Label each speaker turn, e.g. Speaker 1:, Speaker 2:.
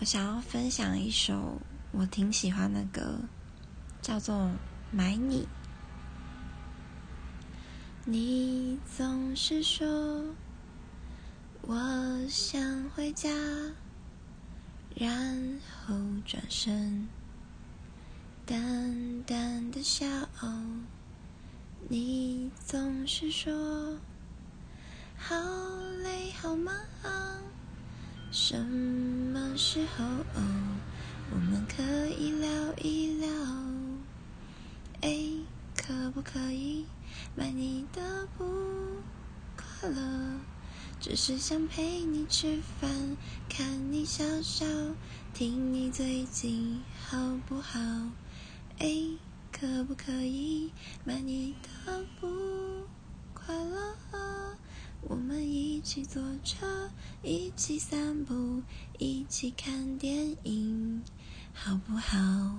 Speaker 1: 我想要分享一首我挺喜欢的歌，叫做《买你》。你总是说我想回家，然后转身，淡淡的笑。你总是说好累好忙，什么时候哦我们可以聊一聊？哎，可不可以买你的不快乐？只是想陪你吃饭，看你笑笑，听你最近好不好？哎。可不可以买你的不快乐？我们一一起坐车，一起散步，一起看电影，好不好？